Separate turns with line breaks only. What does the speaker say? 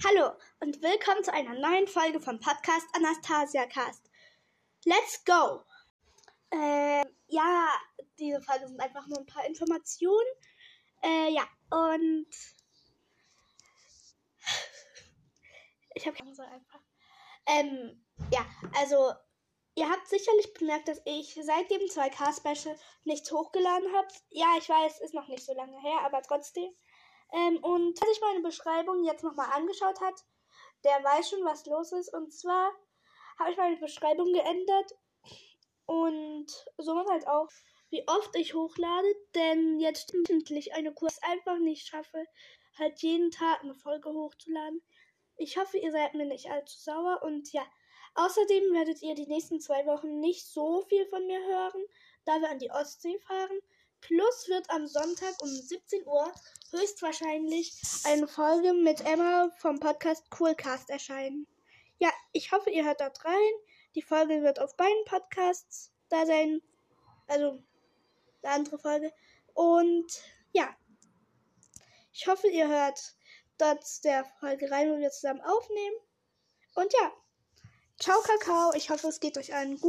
Hallo und willkommen zu einer neuen Folge vom Podcast Anastasia Cast. Let's go! Äh, ja, diese Folge sind einfach nur ein paar Informationen. Äh, ja, und ich habe keine so einfach. Ähm, ja, also ihr habt sicherlich bemerkt, dass ich seit dem 2K-Special nichts hochgeladen habe. Ja, ich weiß, ist noch nicht so lange her, aber trotzdem. Ähm, und wer sich meine Beschreibung jetzt nochmal angeschaut hat, der weiß schon, was los ist. Und zwar habe ich meine Beschreibung geändert und somit halt auch, wie oft ich hochlade, denn jetzt endlich eine Kurs einfach nicht schaffe, halt jeden Tag eine Folge hochzuladen. Ich hoffe, ihr seid mir nicht allzu sauer und ja, außerdem werdet ihr die nächsten zwei Wochen nicht so viel von mir hören, da wir an die Ostsee fahren. Plus wird am Sonntag um 17 Uhr höchstwahrscheinlich eine Folge mit Emma vom Podcast Coolcast erscheinen. Ja, ich hoffe, ihr hört dort rein. Die Folge wird auf beiden Podcasts da sein. Also, eine andere Folge. Und ja, ich hoffe, ihr hört dort der Folge rein, wo wir zusammen aufnehmen. Und ja, ciao, Kakao. Ich hoffe, es geht euch allen gut.